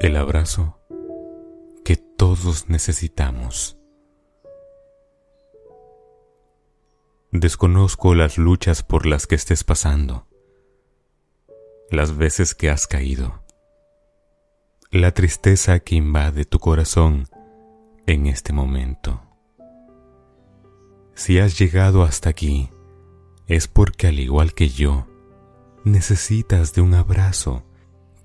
El abrazo que todos necesitamos. Desconozco las luchas por las que estés pasando, las veces que has caído, la tristeza que invade tu corazón en este momento. Si has llegado hasta aquí, es porque al igual que yo, necesitas de un abrazo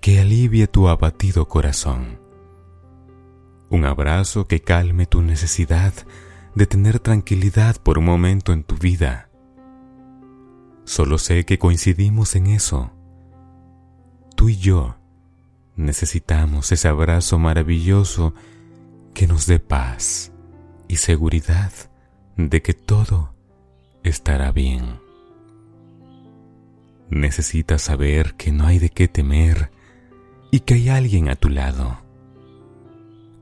que alivie tu abatido corazón. Un abrazo que calme tu necesidad de tener tranquilidad por un momento en tu vida. Solo sé que coincidimos en eso. Tú y yo necesitamos ese abrazo maravilloso que nos dé paz y seguridad de que todo estará bien. Necesitas saber que no hay de qué temer y que hay alguien a tu lado.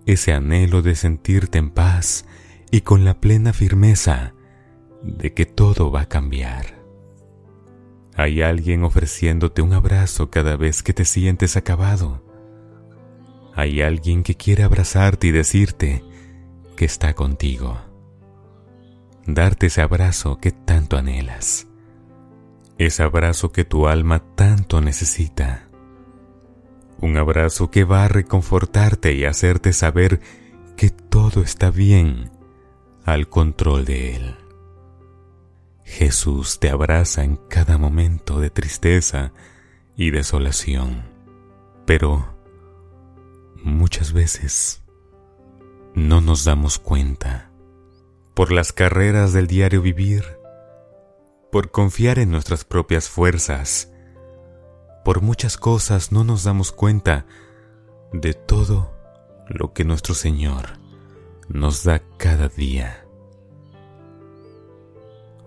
Ese anhelo de sentirte en paz y con la plena firmeza de que todo va a cambiar. Hay alguien ofreciéndote un abrazo cada vez que te sientes acabado. Hay alguien que quiere abrazarte y decirte que está contigo. Darte ese abrazo que tanto anhelas. Ese abrazo que tu alma tanto necesita. Un abrazo que va a reconfortarte y hacerte saber que todo está bien al control de Él. Jesús te abraza en cada momento de tristeza y desolación, pero muchas veces no nos damos cuenta por las carreras del diario vivir, por confiar en nuestras propias fuerzas, por muchas cosas no nos damos cuenta de todo lo que nuestro Señor nos da cada día.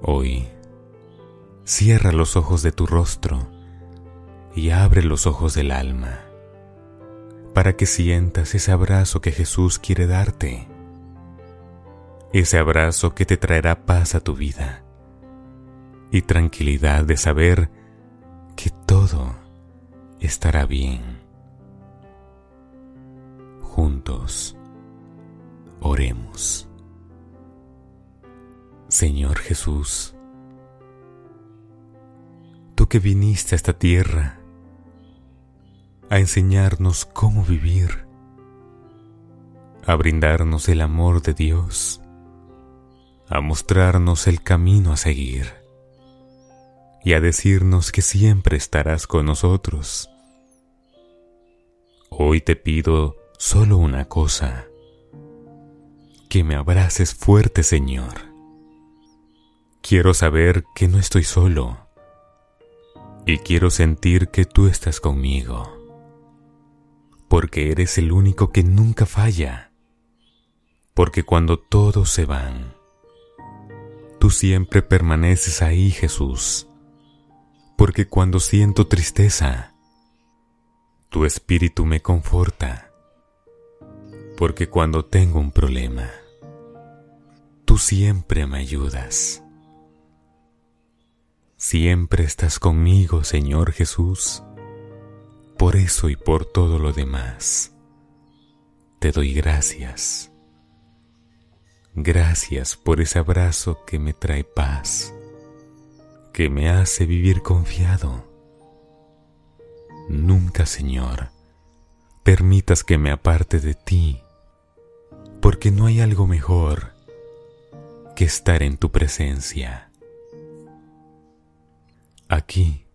Hoy, cierra los ojos de tu rostro y abre los ojos del alma para que sientas ese abrazo que Jesús quiere darte, ese abrazo que te traerá paz a tu vida y tranquilidad de saber que todo estará bien. Juntos Oremos. Señor Jesús, tú que viniste a esta tierra a enseñarnos cómo vivir, a brindarnos el amor de Dios, a mostrarnos el camino a seguir y a decirnos que siempre estarás con nosotros. Hoy te pido solo una cosa. Que me abraces fuerte, Señor. Quiero saber que no estoy solo. Y quiero sentir que tú estás conmigo, porque eres el único que nunca falla, porque cuando todos se van, tú siempre permaneces ahí, Jesús, porque cuando siento tristeza, tu espíritu me conforta, porque cuando tengo un problema, Tú siempre me ayudas. Siempre estás conmigo, Señor Jesús. Por eso y por todo lo demás, te doy gracias. Gracias por ese abrazo que me trae paz, que me hace vivir confiado. Nunca, Señor, permitas que me aparte de ti, porque no hay algo mejor que estar en tu presencia. Aquí,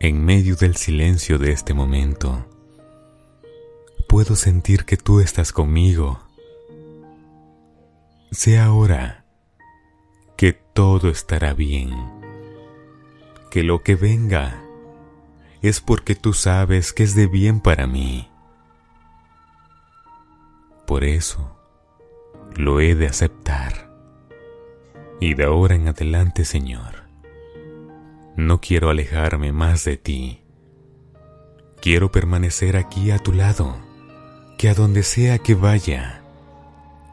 en medio del silencio de este momento, puedo sentir que tú estás conmigo. Sé ahora que todo estará bien, que lo que venga es porque tú sabes que es de bien para mí. Por eso lo he de aceptar. Y de ahora en adelante, Señor, no quiero alejarme más de ti. Quiero permanecer aquí a tu lado, que a donde sea que vaya,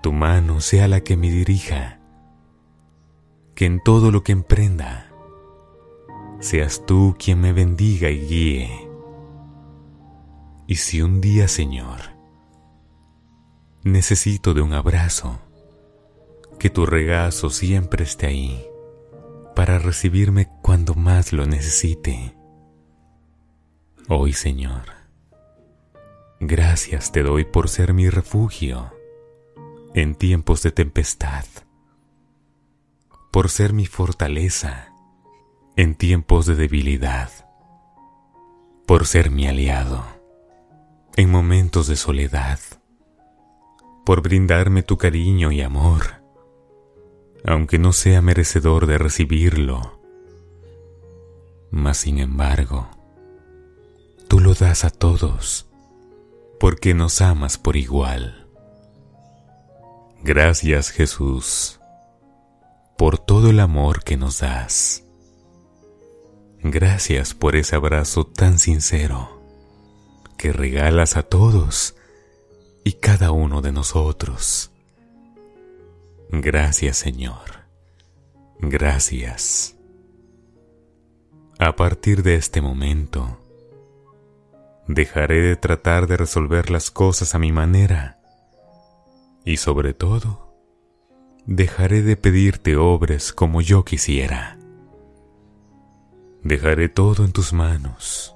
tu mano sea la que me dirija, que en todo lo que emprenda, seas tú quien me bendiga y guíe. Y si un día, Señor, necesito de un abrazo, que tu regazo siempre esté ahí para recibirme cuando más lo necesite. Hoy, Señor, gracias te doy por ser mi refugio en tiempos de tempestad, por ser mi fortaleza en tiempos de debilidad, por ser mi aliado en momentos de soledad, por brindarme tu cariño y amor, aunque no sea merecedor de recibirlo. Mas sin embargo, tú lo das a todos, porque nos amas por igual. Gracias Jesús por todo el amor que nos das. Gracias por ese abrazo tan sincero que regalas a todos y cada uno de nosotros. Gracias Señor. Gracias. A partir de este momento, dejaré de tratar de resolver las cosas a mi manera y sobre todo, dejaré de pedirte obres como yo quisiera. Dejaré todo en tus manos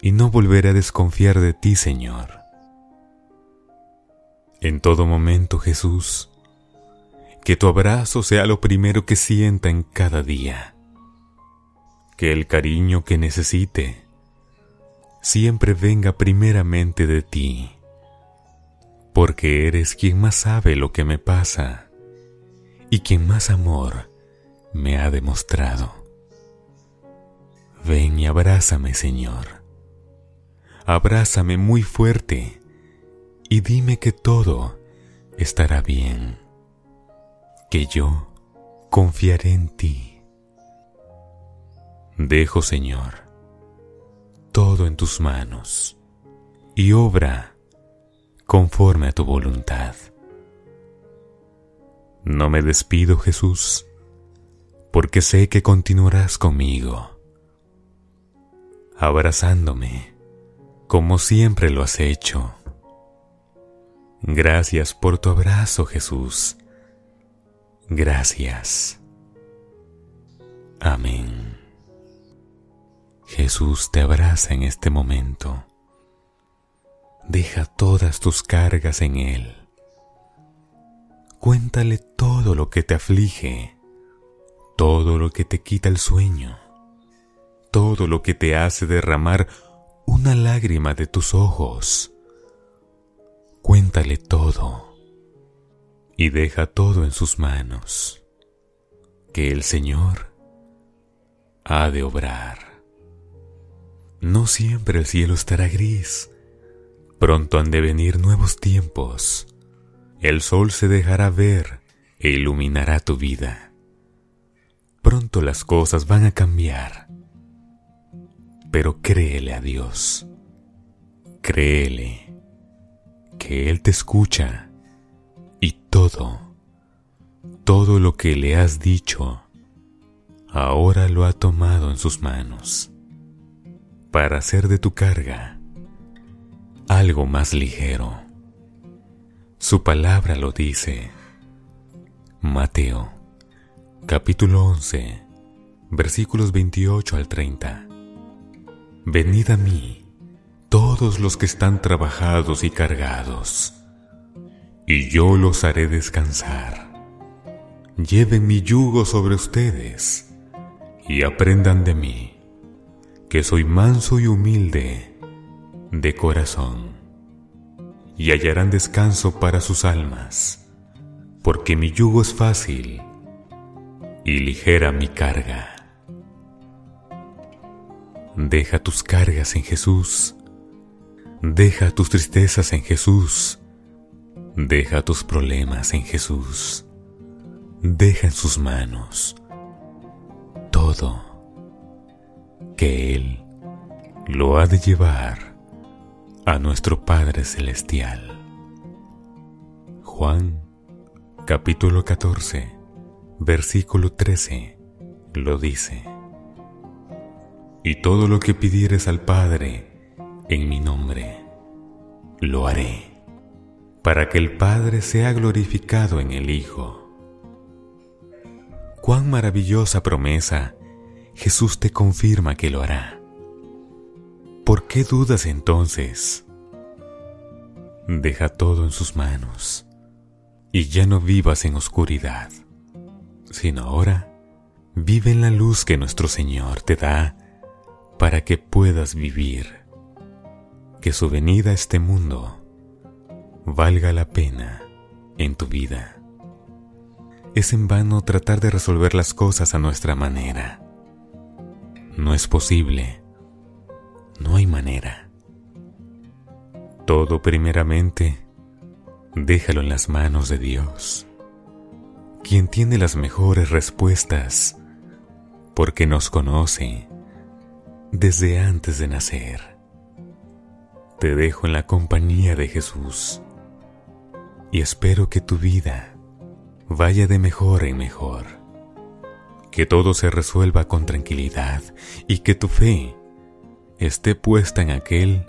y no volveré a desconfiar de ti, Señor. En todo momento, Jesús, que tu abrazo sea lo primero que sienta en cada día. Que el cariño que necesite siempre venga primeramente de ti porque eres quien más sabe lo que me pasa y quien más amor me ha demostrado. Ven y abrázame, Señor. Abrázame muy fuerte y dime que todo estará bien, que yo confiaré en ti. Dejo, Señor, todo en tus manos y obra conforme a tu voluntad. No me despido, Jesús, porque sé que continuarás conmigo, abrazándome como siempre lo has hecho. Gracias por tu abrazo, Jesús. Gracias. Amén. Jesús te abraza en este momento Deja todas tus cargas en Él. Cuéntale todo lo que te aflige, todo lo que te quita el sueño, todo lo que te hace derramar una lágrima de tus ojos. Cuéntale todo y deja todo en sus manos, que el Señor ha de obrar. No siempre el cielo estará gris, Pronto han de venir nuevos tiempos. El sol se dejará ver e iluminará tu vida. Pronto las cosas van a cambiar. Pero créele a Dios. Créele que Él te escucha y todo, todo lo que le has dicho, ahora lo ha tomado en sus manos para hacer de tu carga algo más ligero. Su palabra lo dice. Mateo, capítulo 11, versículos 28 al 30. Venid a mí, todos los que están trabajados y cargados, y yo los haré descansar. Lleven mi yugo sobre ustedes, y aprendan de mí, que soy manso y humilde de corazón, y hallarán descanso para sus almas, porque mi yugo es fácil y ligera mi carga. Deja tus cargas en Jesús, deja tus tristezas en Jesús, deja tus problemas en Jesús, deja en sus manos todo que Él lo ha de llevar a nuestro Padre Celestial. Juan capítulo 14, versículo 13 lo dice. Y todo lo que pidieres al Padre en mi nombre, lo haré, para que el Padre sea glorificado en el Hijo. Cuán maravillosa promesa Jesús te confirma que lo hará. ¿Por qué dudas entonces? Deja todo en sus manos y ya no vivas en oscuridad, sino ahora vive en la luz que nuestro Señor te da para que puedas vivir. Que su venida a este mundo valga la pena en tu vida. Es en vano tratar de resolver las cosas a nuestra manera. No es posible. No hay manera. Todo primeramente, déjalo en las manos de Dios, quien tiene las mejores respuestas, porque nos conoce desde antes de nacer. Te dejo en la compañía de Jesús y espero que tu vida vaya de mejor en mejor, que todo se resuelva con tranquilidad y que tu fe esté puesta en aquel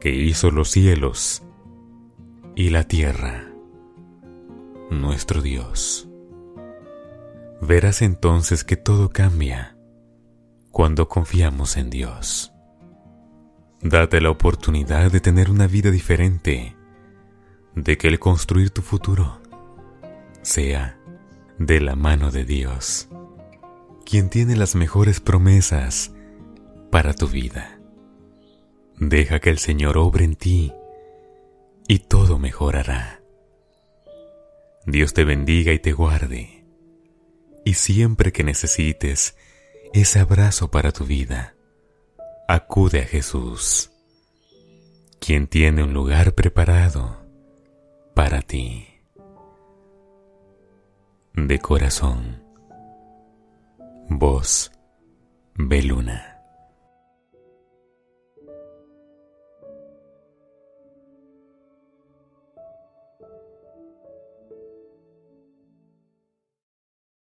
que hizo los cielos y la tierra, nuestro Dios. Verás entonces que todo cambia cuando confiamos en Dios. Date la oportunidad de tener una vida diferente, de que el construir tu futuro sea de la mano de Dios, quien tiene las mejores promesas para tu vida. Deja que el Señor obre en ti y todo mejorará. Dios te bendiga y te guarde. Y siempre que necesites ese abrazo para tu vida, acude a Jesús, quien tiene un lugar preparado para ti. De corazón, voz Beluna.